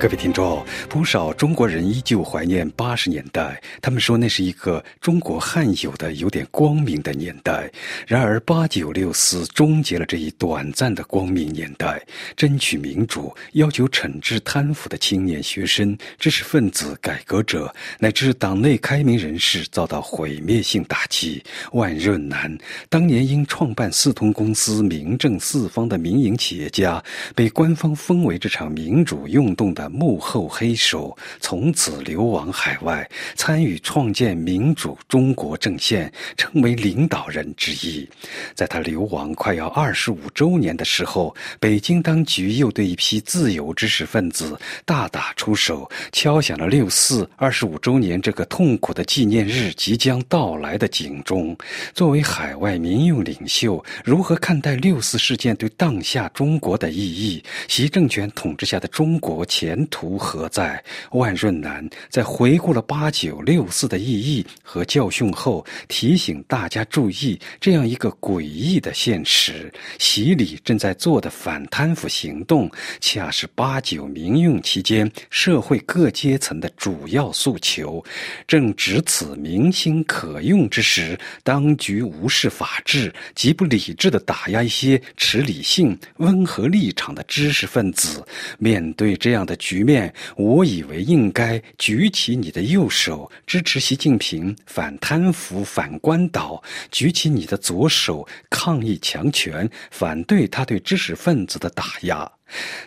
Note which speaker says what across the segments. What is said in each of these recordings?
Speaker 1: 各位听众，不少中国人依旧怀念八十年代，他们说那是一个中国罕有的有点光明的年代。然而，八九六四终结了这一短暂的光明年代，争取民主、要求惩治贪腐的青年学生、知识分子、改革者，乃至党内开明人士遭到毁灭性打击。万润南当年因创办四通公司名震四方的民营企业家，被官方封为这场民主运动的。幕后黑手从此流亡海外，参与创建民主中国阵线，成为领导人之一。在他流亡快要二十五周年的时候，北京当局又对一批自由知识分子大打出手，敲响了六四二十五周年这个痛苦的纪念日即将到来的警钟。作为海外民运领袖，如何看待六四事件对当下中国的意义？习政权统治下的中国前？前途何在？万润南在回顾了八九六四的意义和教训后，提醒大家注意这样一个诡异的现实：习李正在做的反贪腐行动，恰是八九民运期间社会各阶层的主要诉求。正值此民心可用之时，当局无视法治，极不理智地打压一些持理性、温和立场的知识分子。面对这样的，局面，我以为应该举起你的右手支持习近平反贪腐、反官倒，举起你的左手抗议强权，反对他对知识分子的打压。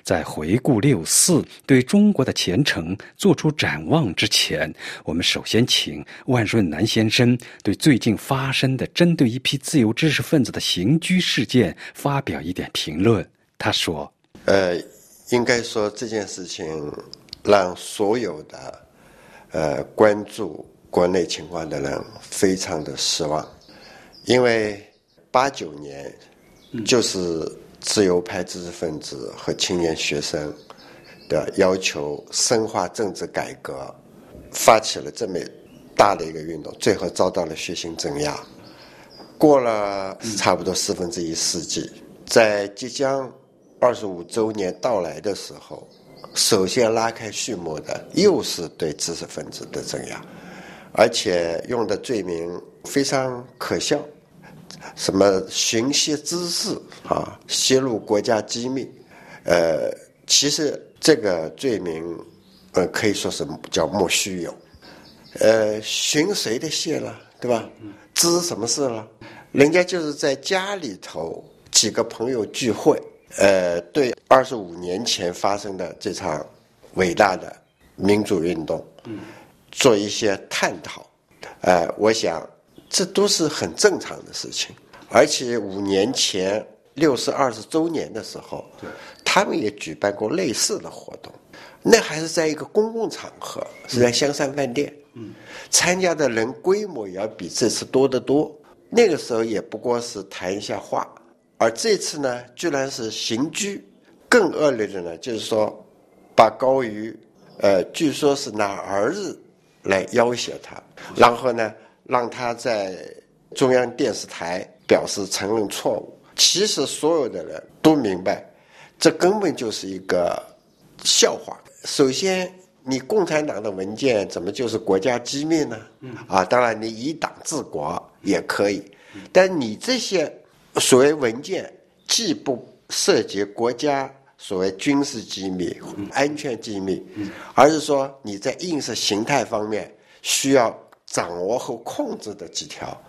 Speaker 1: 在回顾六四对中国的前程做出展望之前，我们首先请万润南先生对最近发生的针对一批自由知识分子的刑拘事件发表一点评论。他说：“
Speaker 2: 呃。”应该说这件事情让所有的呃关注国内情况的人非常的失望，因为八九年就是自由派知识分子和青年学生的要求深化政治改革，发起了这么大的一个运动，最后遭到了血腥镇压。过了差不多四分之一世纪，在即将。二十五周年到来的时候，首先拉开序幕的又是对知识分子的镇压，而且用的罪名非常可笑，什么寻衅滋事啊，泄露国家机密，呃，其实这个罪名，呃，可以说是叫莫须有，呃，寻谁的衅了，对吧？滋什么事了？人家就是在家里头几个朋友聚会。呃，对二十五年前发生的这场伟大的民主运动，做一些探讨，呃，我想这都是很正常的事情。而且五年前六十二十周年的时候，他们也举办过类似的活动，那还是在一个公共场合，是在香山饭店，参加的人规模也要比这次多得多。那个时候也不过是谈一下话。而这次呢，居然是刑拘，更恶劣的呢，就是说，把高瑜，呃，据说是拿儿子来要挟他，然后呢，让他在中央电视台表示承认错误。其实所有的人都明白，这根本就是一个笑话。首先，你共产党的文件怎么就是国家机密呢？啊，当然你以党治国也可以，但你这些。所谓文件既不涉及国家所谓军事机密、安全机密，而是说你在意识形态方面需要掌握和控制的几条。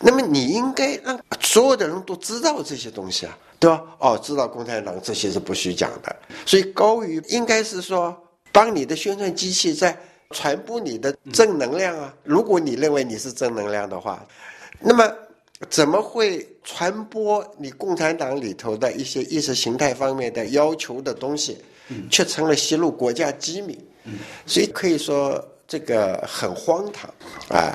Speaker 2: 那么你应该让所有的人都知道这些东西啊，对吧？哦，知道共产党这些是不许讲的。所以高于应该是说，帮你的宣传机器在传播你的正能量啊。如果你认为你是正能量的话，那么。怎么会传播你共产党里头的一些意识形态方面的要求的东西，却成了泄露国家机密？所以可以说这个很荒唐啊，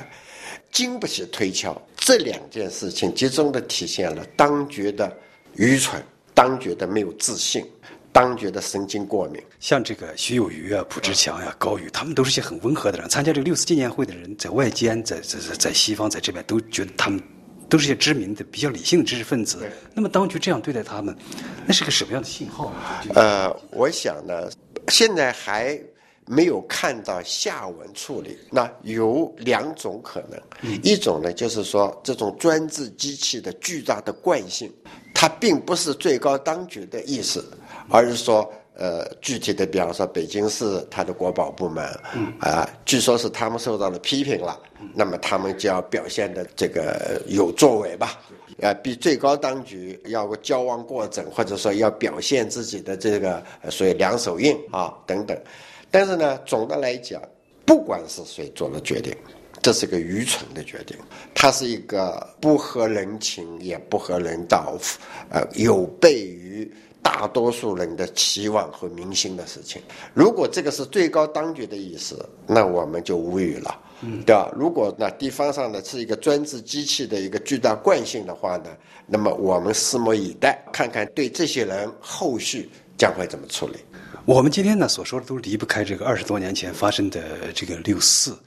Speaker 2: 经不起推敲。这两件事情集中的体现了当局的愚蠢，当局的没有自信，当局的神经过敏。
Speaker 1: 像这个徐有余啊、蒲志强呀、高宇，他们都是些很温和的人。参加这个六四纪念会的人，在外间，在在在在西方，在这边都觉得他们。都是些知名的、比较理性的知识分子。那么当局这样对待他们，那是个什么样的信号？
Speaker 2: 呃，我想呢，现在还没有看到下文处理。那有两种可能，一种呢就是说，这种专制机器的巨大的惯性，它并不是最高当局的意思，而是说。呃，具体的，比方说北京市它的国保部门，啊，据说是他们受到了批评了，那么他们就要表现的这个有作为吧，啊，比最高当局要矫枉过正，或者说要表现自己的这个所谓两手硬啊等等。但是呢，总的来讲，不管是谁做了决定，这是个愚蠢的决定，它是一个不合人情也不合人道，呃，有悖于。大多数人的期望和民心的事情，如果这个是最高当局的意思，那我们就无语了，对吧？如果那地方上呢是一个专制机器的一个巨大惯性的话呢，那么我们拭目以待，看看对这些人后续将会怎么处理。
Speaker 1: 我们今天呢所说的都离不开这个二十多年前发生的这个六四，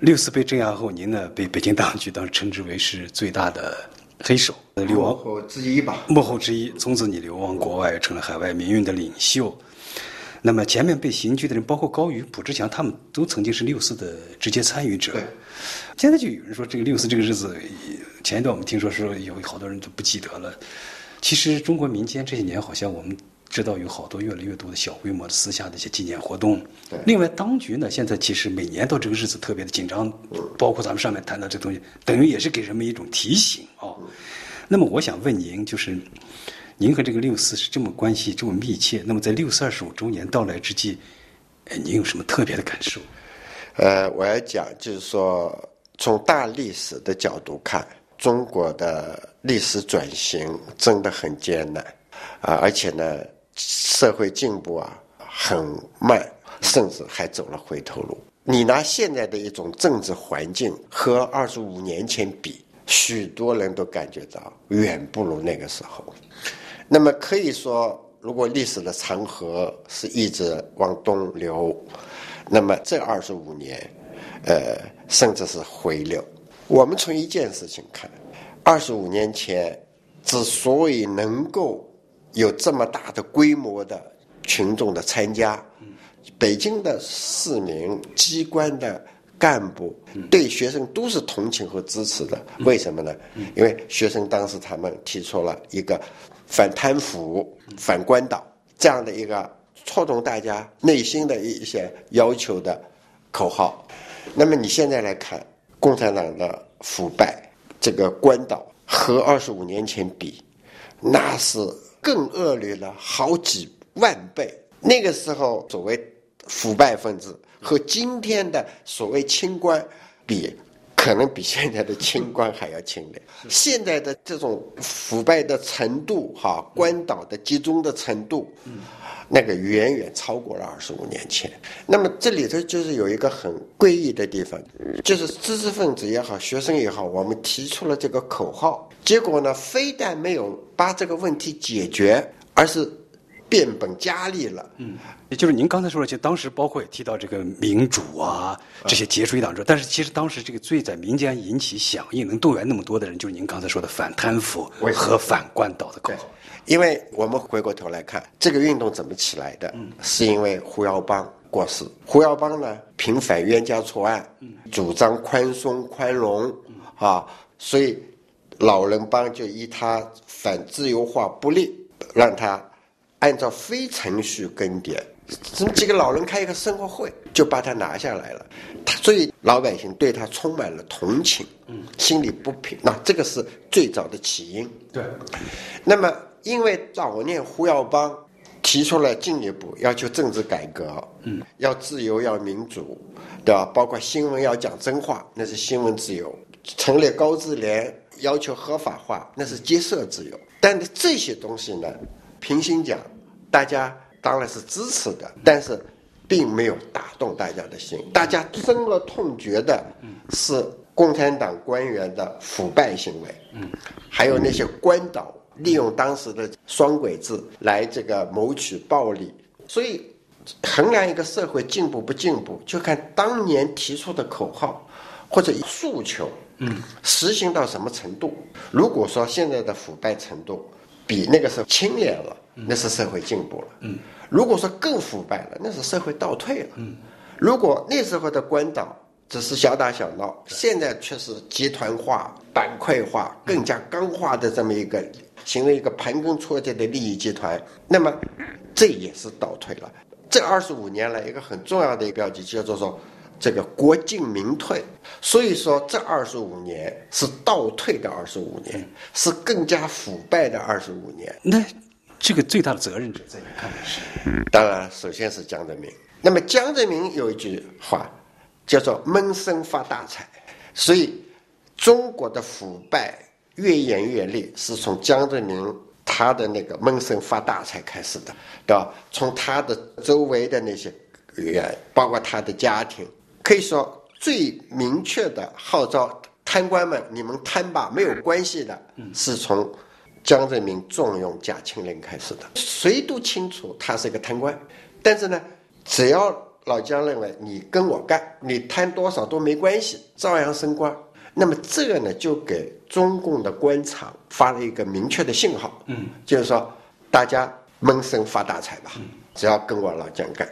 Speaker 1: 六四被镇压后，您呢被北京当局当时称之为是最大的。黑手流亡
Speaker 2: 幕后之一吧，
Speaker 1: 幕后之一。从此你流亡国外，成了海外民运的领袖。那么前面被刑拘的人，包括高宇、卜志强，他们都曾经是六四的直接参与者。现在就有人说，这个六四这个日子，前一段我们听说说有好多人都不记得了。其实中国民间这些年，好像我们。知道有好多越来越多的小规模的私下的一些纪念活动。另外，当局呢，现在其实每年到这个日子特别的紧张，包括咱们上面谈到这东西，等于也是给人们一种提醒啊。那么，我想问您，就是您和这个六四是这么关系这么密切，那么在六四二十五周年到来之际，呃，您有什么特别的感受？
Speaker 2: 呃，我要讲，就是说，从大历史的角度看，中国的历史转型真的很艰难啊，而且呢。社会进步啊很慢，甚至还走了回头路。你拿现在的一种政治环境和二十五年前比，许多人都感觉到远不如那个时候。那么可以说，如果历史的长河是一直往东流，那么这二十五年，呃，甚至是回流。我们从一件事情看，二十五年前之所以能够。有这么大的规模的群众的参加，北京的市民、机关的干部对学生都是同情和支持的。为什么呢？因为学生当时他们提出了一个反贪腐、反官倒这样的一个触动大家内心的一些要求的口号。那么你现在来看，共产党的腐败、这个官倒和二十五年前比，那是。更恶劣了好几万倍。那个时候，所谓腐败分子和今天的所谓清官比，可能比现在的清官还要清廉。现在的这种腐败的程度，哈，官倒的集中的程度，那个远远超过了二十五年前。那么这里头就是有一个很诡异的地方，就是知识分子也好，学生也好，我们提出了这个口号。结果呢，非但没有把这个问题解决，而是变本加厉了。
Speaker 1: 嗯，也就是您刚才说的，就当时包括也提到这个民主啊，这些杰出一党者。但是其实当时这个最在民间引起响应、能动员那么多的人，就是您刚才说的反贪腐和反官倒的口号。
Speaker 2: 因为我们回过头来看，这个运动怎么起来的？嗯，是因为胡耀邦过世。胡耀邦呢，平反冤家错案，主张宽松宽容，啊，所以。老人帮就依他反自由化不利，让他按照非程序更迭。这么几个老人开一个生活会，就把他拿下来了。他所以老百姓对他充满了同情，嗯，心里不平。那这个是最早的起因。
Speaker 1: 对。
Speaker 2: 那么，因为早年胡耀邦提出了进一步要求政治改革，嗯，要自由，要民主，对吧？包括新闻要讲真话，那是新闻自由。成立高智联。要求合法化，那是结社自由。但是这些东西呢，平心讲，大家当然是支持的，但是并没有打动大家的心。大家深恶痛绝的是共产党官员的腐败行为，嗯还有那些官倒利用当时的双轨制来这个谋取暴利。所以，衡量一个社会进步不进步，就看当年提出的口号或者诉求。嗯，实行到什么程度？如果说现在的腐败程度比那个时候清廉了，那是社会进步了。嗯，如果说更腐败了，那是社会倒退了。嗯，如果那时候的官岛只是小打小闹，现在却是集团化、板块化、更加钢化的这么一个，形成一个盘根错节的利益集团，那么这也是倒退了。这二十五年来，一个很重要的一个标记叫做说。这个国进民退，所以说这二十五年是倒退的二十五年，是更加腐败的二十五年。
Speaker 1: 那这个最大的责任者在你看来是？
Speaker 2: 当然，首先是江泽民。那么江泽民有一句话叫做“闷声发大财”，所以中国的腐败越演越烈，是从江泽民他的那个闷声发大财开始的，对吧？从他的周围的那些人，包括他的家庭。可以说最明确的号召贪官们，你们贪吧，没有关系的，是从江泽民重用贾庆林开始的。谁都清楚他是一个贪官，但是呢，只要老江认为你跟我干，你贪多少都没关系，照样升官。那么这个呢，就给中共的官场发了一个明确的信号，嗯，就是说大家闷声发大财吧，只要跟我老蒋干。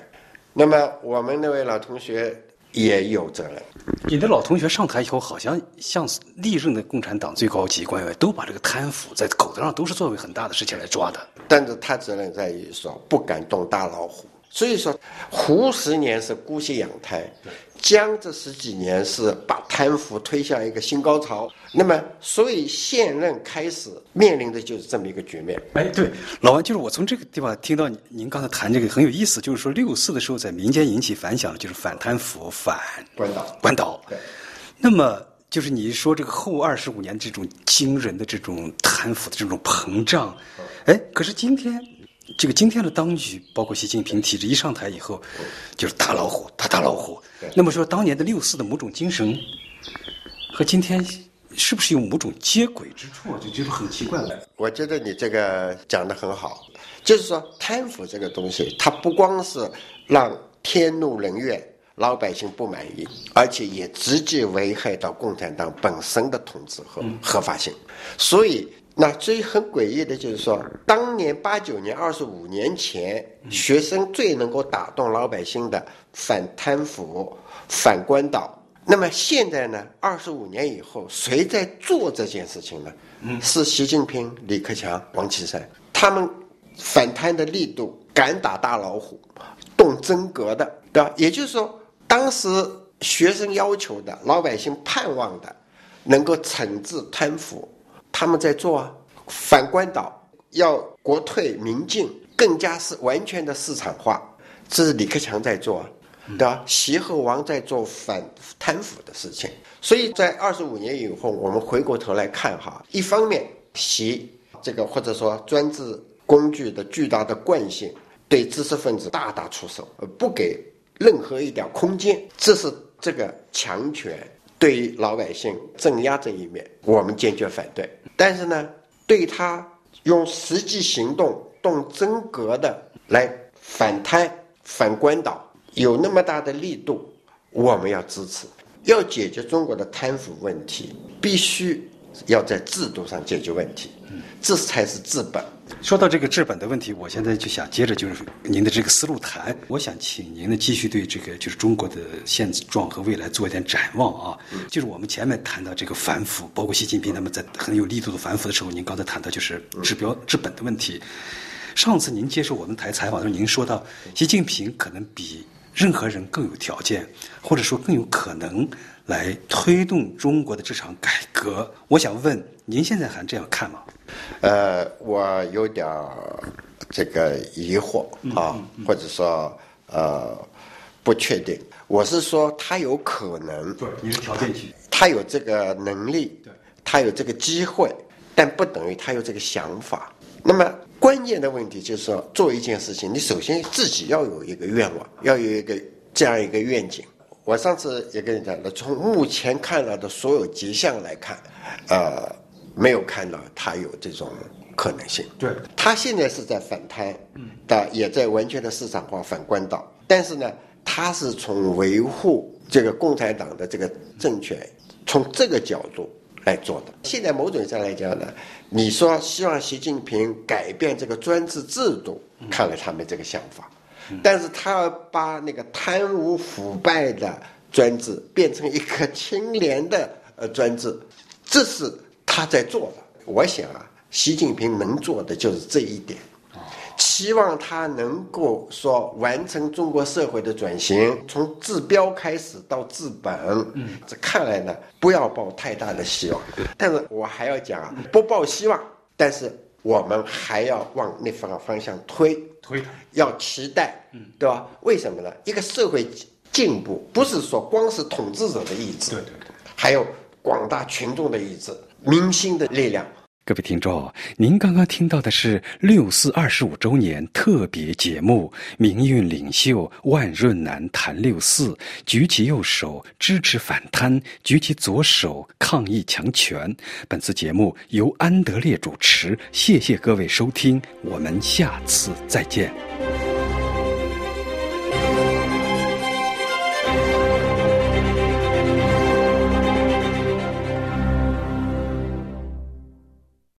Speaker 2: 那么我们那位老同学。也有责任。
Speaker 1: 你的老同学上台以后，好像像历任的共产党最高级官员都把这个贪腐在口头上都是作为很大的事情来抓的。
Speaker 2: 但是他责任在于说不敢动大老虎。所以说，胡十年是姑息养胎，江这十几年是把贪腐推向一个新高潮。那么，所以现任开始面临的就是这么一个局面。
Speaker 1: 哎，对，老王，就是我从这个地方听到您刚才谈这个很有意思，就是说六四的时候在民间引起反响的就是反贪腐、反
Speaker 2: 官倒、
Speaker 1: 官倒。对。那么，就是你说这个后二十五年这种惊人的这种贪腐的这种膨胀，哎，可是今天。这个今天的当局，包括习近平体制一上台以后，就是打老虎，打大老虎。那么说，当年的六四的某种精神，和今天是不是有某种接轨之处？就觉得很奇怪了。
Speaker 2: 我觉得你这个讲的很好，就是说贪腐这个东西，它不光是让天怒人怨、老百姓不满意，而且也直接危害到共产党本身的统治和合法性。所以。那最很诡异的就是说，当年八九年、二十五年前，学生最能够打动老百姓的反贪腐、反官倒。那么现在呢？二十五年以后，谁在做这件事情呢？是习近平、李克强、王岐山，他们反贪的力度，敢打大老虎，动真格的，对吧？也就是说，当时学生要求的、老百姓盼望的，能够惩治贪腐。他们在做啊，反官倒，要国退民进，更加是完全的市场化，这是李克强在做，对吧？习和王在做反贪腐的事情，所以在二十五年以后，我们回过头来看哈，一方面习这个或者说专制工具的巨大的惯性，对知识分子大打出手，不给任何一点空间，这是这个强权。对于老百姓镇压这一面，我们坚决反对。但是呢，对他用实际行动动真格的来反贪、反官倒，有那么大的力度，我们要支持。要解决中国的贪腐问题，必须要在制度上解决问题，这才是治本。
Speaker 1: 说到这个治本的问题，我现在就想接着就是您的这个思路谈。我想请您呢继续对这个就是中国的现状和未来做一点展望啊。就是我们前面谈到这个反腐，包括习近平他们在很有力度的反腐的时候，您刚才谈到就是治标治本的问题。上次您接受我们台采访的时候，您说到习近平可能比任何人更有条件，或者说更有可能来推动中国的这场改革。我想问，您现在还这样看吗？
Speaker 2: 呃，我有点这个疑惑啊，或者说呃不确定。我是说他有可能，
Speaker 1: 对，你是条件性，
Speaker 2: 他有这个能力，对，他有这个机会，但不等于他有这个想法。那么关键的问题就是说，做一件事情，你首先自己要有一个愿望，要有一个这样一个愿景。我上次也跟你讲了，从目前看到的所有迹象来看，呃。没有看到他有这种可能性。
Speaker 1: 对，
Speaker 2: 他现在是在反贪，但也在完全的市场化反官倒。但是呢，他是从维护这个共产党的这个政权从这个角度来做的。现在某种意义上来讲呢，你说希望习近平改变这个专制制度，看来他没这个想法，但是他要把那个贪污腐败的专制变成一个清廉的呃专制，这是他在做的。我想啊，习近平能做的就是这一点。期望他能够说完成中国社会的转型，从治标开始到治本。嗯，这看来呢，不要抱太大的希望。但是我还要讲啊，不抱希望，但是我们还要往那方方向推
Speaker 1: 推，
Speaker 2: 要期待，嗯，对吧？为什么呢？一个社会进步不是说光是统治者的意志，
Speaker 1: 对对对，
Speaker 2: 还有广大群众的意志、民心的力量。
Speaker 1: 各位听众，您刚刚听到的是六四二十五周年特别节目《民运领袖万润南谈六四》，举起右手支持反贪，举起左手抗议强权。本次节目由安德烈主持，谢谢各位收听，我们下次再见。